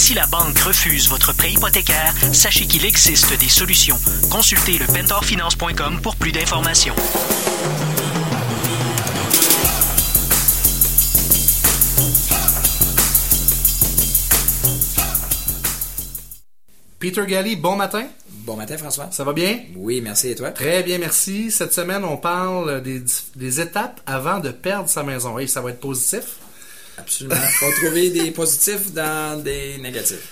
Si la banque refuse votre prêt hypothécaire, sachez qu'il existe des solutions. Consultez le pentorfinance.com pour plus d'informations. Peter Galli, bon matin. Bon matin, François. Ça va bien? Oui, merci. Et toi? Très bien, merci. Cette semaine, on parle des, des étapes avant de perdre sa maison. Et ça va être positif? Absolument. Il faut trouver des positifs dans des négatifs.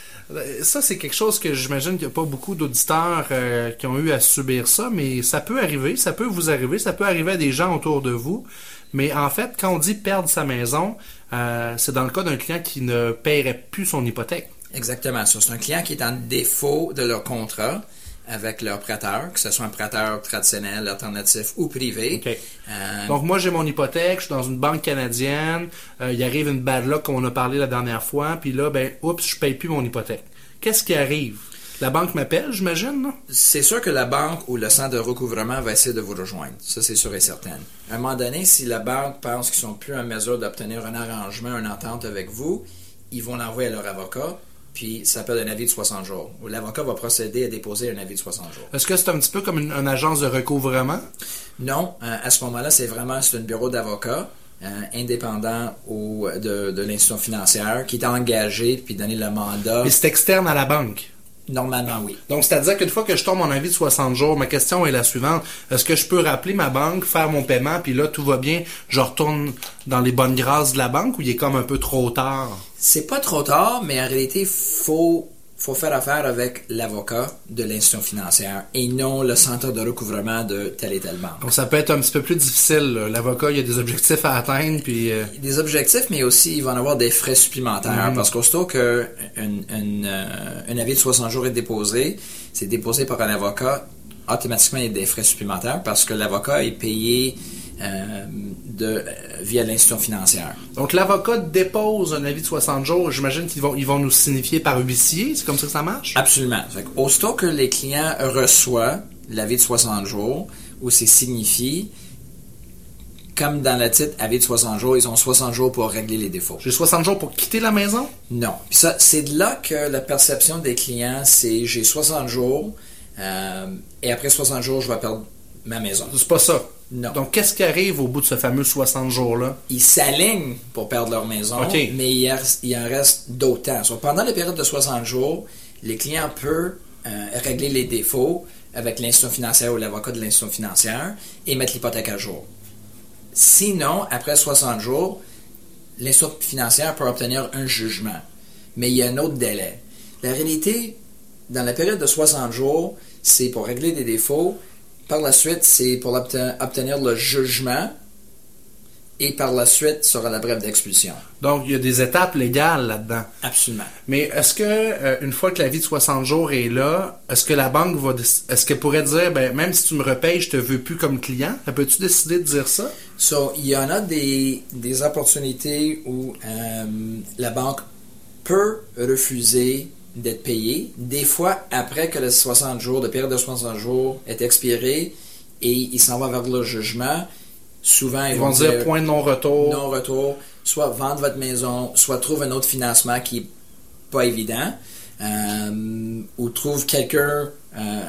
Ça, c'est quelque chose que j'imagine qu'il n'y a pas beaucoup d'auditeurs euh, qui ont eu à subir ça, mais ça peut arriver, ça peut vous arriver, ça peut arriver à des gens autour de vous. Mais en fait, quand on dit perdre sa maison, euh, c'est dans le cas d'un client qui ne paierait plus son hypothèque. Exactement. Ça, C'est un client qui est en défaut de leur contrat avec leur prêteur, que ce soit un prêteur traditionnel, alternatif ou privé. Euh, Donc moi, j'ai mon hypothèque, je suis dans une banque canadienne, euh, il arrive une bad luck, comme on a parlé la dernière fois, puis là, ben, oups, je paye plus mon hypothèque. Qu'est-ce qui arrive? La banque m'appelle, j'imagine, non? C'est sûr que la banque ou le centre de recouvrement va essayer de vous rejoindre. Ça, c'est sûr et certain. À un moment donné, si la banque pense qu'ils sont plus en mesure d'obtenir un arrangement, une entente avec vous, ils vont l'envoyer à leur avocat, puis ça s'appelle un avis de 60 jours. L'avocat va procéder à déposer un avis de 60 jours. Est-ce que c'est un petit peu comme une, une agence de recouvrement? Non, euh, à ce moment-là, c'est vraiment c'est un bureau d'avocat euh, indépendant au, de, de l'institution financière qui est engagé puis donné le mandat. Et c'est externe à la banque. Normalement, oui. Donc, c'est-à-dire qu'une fois que je tombe mon avis de 60 jours, ma question est la suivante. Est-ce que je peux rappeler ma banque, faire mon paiement, puis là, tout va bien, je retourne dans les bonnes grâces de la banque ou il est comme un peu trop tard? C'est pas trop tard, mais en réalité, faut faut faire affaire avec l'avocat de l'institution financière et non le centre de recouvrement de telle et telle banque. Donc, ça peut être un petit peu plus difficile. L'avocat, il y a des objectifs à atteindre, puis... euh, des objectifs, mais aussi il va en avoir des frais supplémentaires. Parce qu'aussitôt qu'un un, euh, un avis de 60 jours est déposé, c'est déposé par un avocat, automatiquement il y a des frais supplémentaires parce que l'avocat est payé euh, de, euh, via l'institution financière. Donc, l'avocat dépose un avis de 60 jours. J'imagine qu'ils vont, ils vont nous signifier par huissier. C'est comme ça que ça marche? Absolument. Aussitôt que les clients reçoivent l'avis de 60 jours, où c'est signifié, comme dans le titre avis de 60 jours, ils ont 60 jours pour régler les défauts. J'ai 60 jours pour quitter la maison? Non. Puis ça, c'est de là que la perception des clients, c'est j'ai 60 jours euh, et après 60 jours, je vais perdre ma maison. C'est pas ça. Non. Donc, qu'est-ce qui arrive au bout de ce fameux 60 jours-là? Ils s'alignent pour perdre leur maison, mais il, en reste d'autant. Pendant la période de 60 jours, les clients peuvent euh, régler les défauts avec l'institution financière ou l'avocat de l'institution financière et mettre l'hypothèque à jour. Sinon, après 60 jours, l'institution financière peut obtenir un jugement, mais il y a un autre délai. La réalité, dans la période de 60 jours, c'est pour régler des défauts. Par la suite, c'est pour obte- obtenir le jugement et par la suite sera la brève d'expulsion. Donc, il y a des étapes légales là-dedans. Absolument. Mais est-ce que euh, une fois que la vie de 60 jours est là, est-ce que la banque va est-ce qu'elle pourrait dire ben même si tu me repayes, je te veux plus comme client? Elle peut-tu décider de dire ça? So, il y en a des, des opportunités où euh, la banque peut refuser d'être payée. Des fois, après que les 60 jours, de période de 60 jours est expirée et il s'en va vers le jugement, souvent ils, Ils vont dire point de non-retour. non-retour, soit vendre votre maison, soit trouve un autre financement qui est pas évident, euh, ou trouve quelqu'un euh,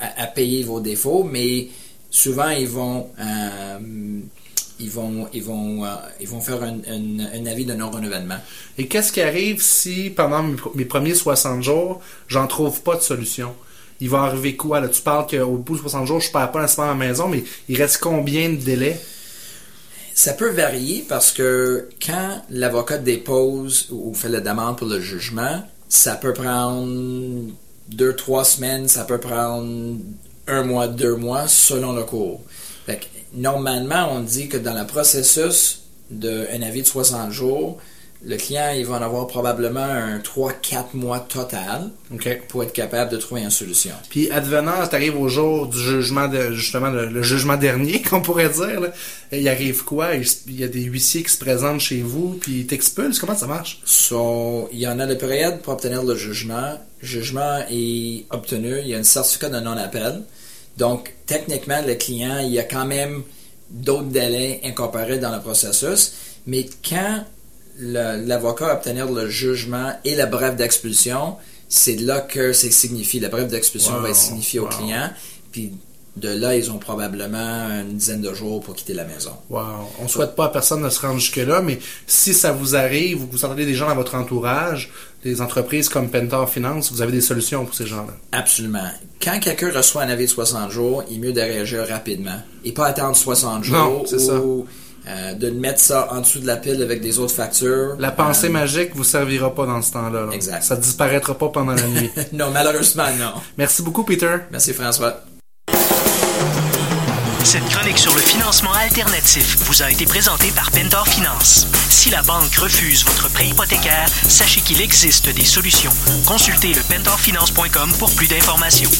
à, à payer vos défauts, mais souvent ils vont euh, ils vont ils vont euh, ils vont faire un, un- un avis de non-renouvellement. Et qu'est-ce qui arrive si pendant mes, premiers 60 jours, j'en trouve pas de solution? Il va arriver quoi? Là? Tu parles qu'au bout de 60 jours, je perds pas nécessairement ma maison, mais il reste combien de délai? Ça peut varier parce que quand l'avocat dépose ou ou fait la demande pour le jugement, ça peut prendre deux, trois semaines, ça peut prendre un mois, deux mois, selon le cours. Fait que, normalement, on dit que dans le processus d'un avis de 60 jours, le client il va en avoir probablement un 3-4 mois total pour être capable de trouver une solution. Puis advenant, t'arrives au jour du jugement de justement le, le jugement dernier, qu'on pourrait dire. Là. Il arrive quoi? Il, y a des huissiers qui se présentent chez vous, puis ils t'expulsent? Comment ça marche? So, il y en a la période pour obtenir le jugement. Le jugement est obtenu. Il y a un certificat de non-appel. Donc, techniquement, le client, il y a quand même d'autres délais incorporés dans le processus. Mais quand l'avocat à obtenir le jugement et la brève d'expulsion, c'est là que c'est signifié. La brève d'expulsion Wow, va être signifiée au client. Puis de là, ils ont probablement une dizaine de jours pour quitter la maison. Wow. On souhaite pas à personne de se rendre jusque-là, mais si ça vous arrive ou que vous entendez des gens dans votre entourage, des entreprises comme Pentor Finance, vous avez des solutions pour ces gens-là. Absolument. Quand quelqu'un reçoit un avis de 60 jours, il est mieux de réagir rapidement et pas attendre 60 jours Non, c'est ça. ou euh, de mettre ça en dessous de la pile avec des autres factures. La pensée Euh, magique vous servira pas dans ce temps-là. là. Exact. Ça disparaîtra pas pendant la nuit. Non, malheureusement, non. Merci beaucoup, Peter. Merci François. Cette chronique sur le financement alternatif vous a été présentée par Pentor Finance. Si la banque refuse votre prêt hypothécaire, sachez qu'il existe des solutions. Consultez le pentorfinance.com pour plus d'informations.